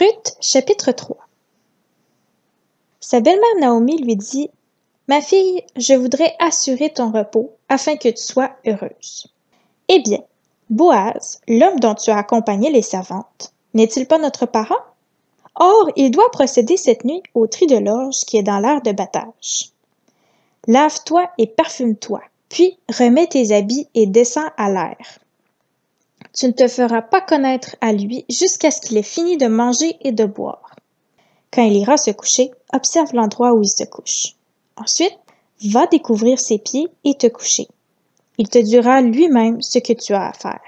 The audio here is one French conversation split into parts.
Ruth, chapitre 3 Sa belle-mère Naomi lui dit Ma fille, je voudrais assurer ton repos afin que tu sois heureuse. Eh bien, Boaz, l'homme dont tu as accompagné les servantes, n'est-il pas notre parent? Or, il doit procéder cette nuit au tri de l'orge qui est dans l'air de battage. Lave-toi et parfume-toi, puis remets tes habits et descends à l'air. Tu ne te feras pas connaître à lui jusqu'à ce qu'il ait fini de manger et de boire. Quand il ira se coucher, observe l'endroit où il se couche. Ensuite, va découvrir ses pieds et te coucher. Il te dira lui-même ce que tu as à faire.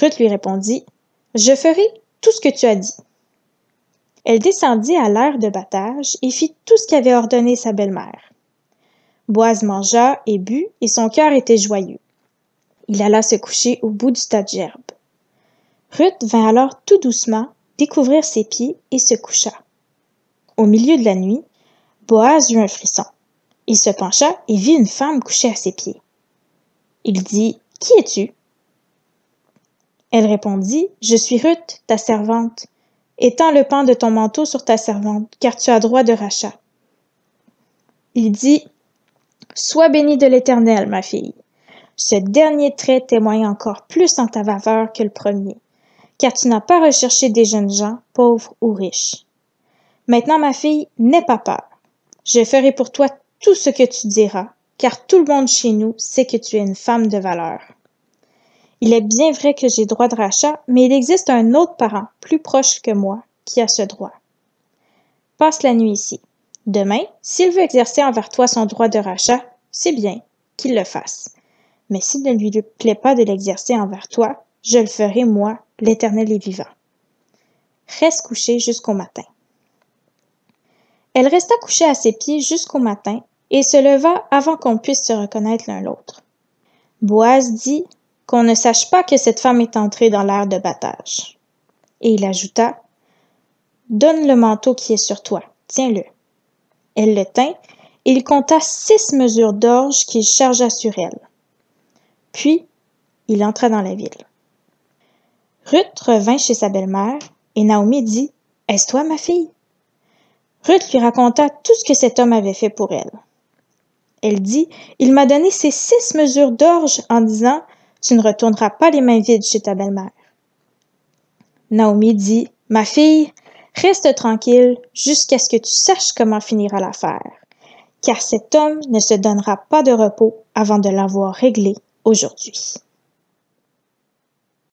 Ruth lui répondit, Je ferai tout ce que tu as dit. Elle descendit à l'air de battage et fit tout ce qu'avait ordonné sa belle-mère. Boise mangea et but, et son cœur était joyeux. Il alla se coucher au bout du tas de gerbes. Ruth vint alors tout doucement découvrir ses pieds et se coucha. Au milieu de la nuit, Boaz eut un frisson. Il se pencha et vit une femme couchée à ses pieds. Il dit Qui es-tu? Elle répondit Je suis Ruth, ta servante. Étends le pan de ton manteau sur ta servante, car tu as droit de rachat. Il dit Sois bénie de l'Éternel, ma fille. Ce dernier trait témoigne encore plus en ta faveur que le premier, car tu n'as pas recherché des jeunes gens, pauvres ou riches. Maintenant, ma fille, n'aie pas peur. Je ferai pour toi tout ce que tu diras, car tout le monde chez nous sait que tu es une femme de valeur. Il est bien vrai que j'ai droit de rachat, mais il existe un autre parent, plus proche que moi, qui a ce droit. Passe la nuit ici. Demain, s'il veut exercer envers toi son droit de rachat, c'est bien, qu'il le fasse. Mais s'il ne lui plaît pas de l'exercer envers toi, je le ferai, moi, l'Éternel est vivant. Reste couché jusqu'au matin. Elle resta couchée à ses pieds jusqu'au matin et se leva avant qu'on puisse se reconnaître l'un l'autre. Boaz dit qu'on ne sache pas que cette femme est entrée dans l'air de battage. Et il ajouta Donne le manteau qui est sur toi, tiens-le. Elle le tint, et il compta six mesures d'orge qu'il chargea sur elle. Puis, il entra dans la ville. Ruth revint chez sa belle-mère, et Naomi dit Est-ce toi, ma fille Ruth lui raconta tout ce que cet homme avait fait pour elle. Elle dit Il m'a donné ces six mesures d'orge en disant Tu ne retourneras pas les mains vides chez ta belle-mère. Naomi dit Ma fille, reste tranquille jusqu'à ce que tu saches comment finira l'affaire, car cet homme ne se donnera pas de repos avant de l'avoir réglé aujourd'hui.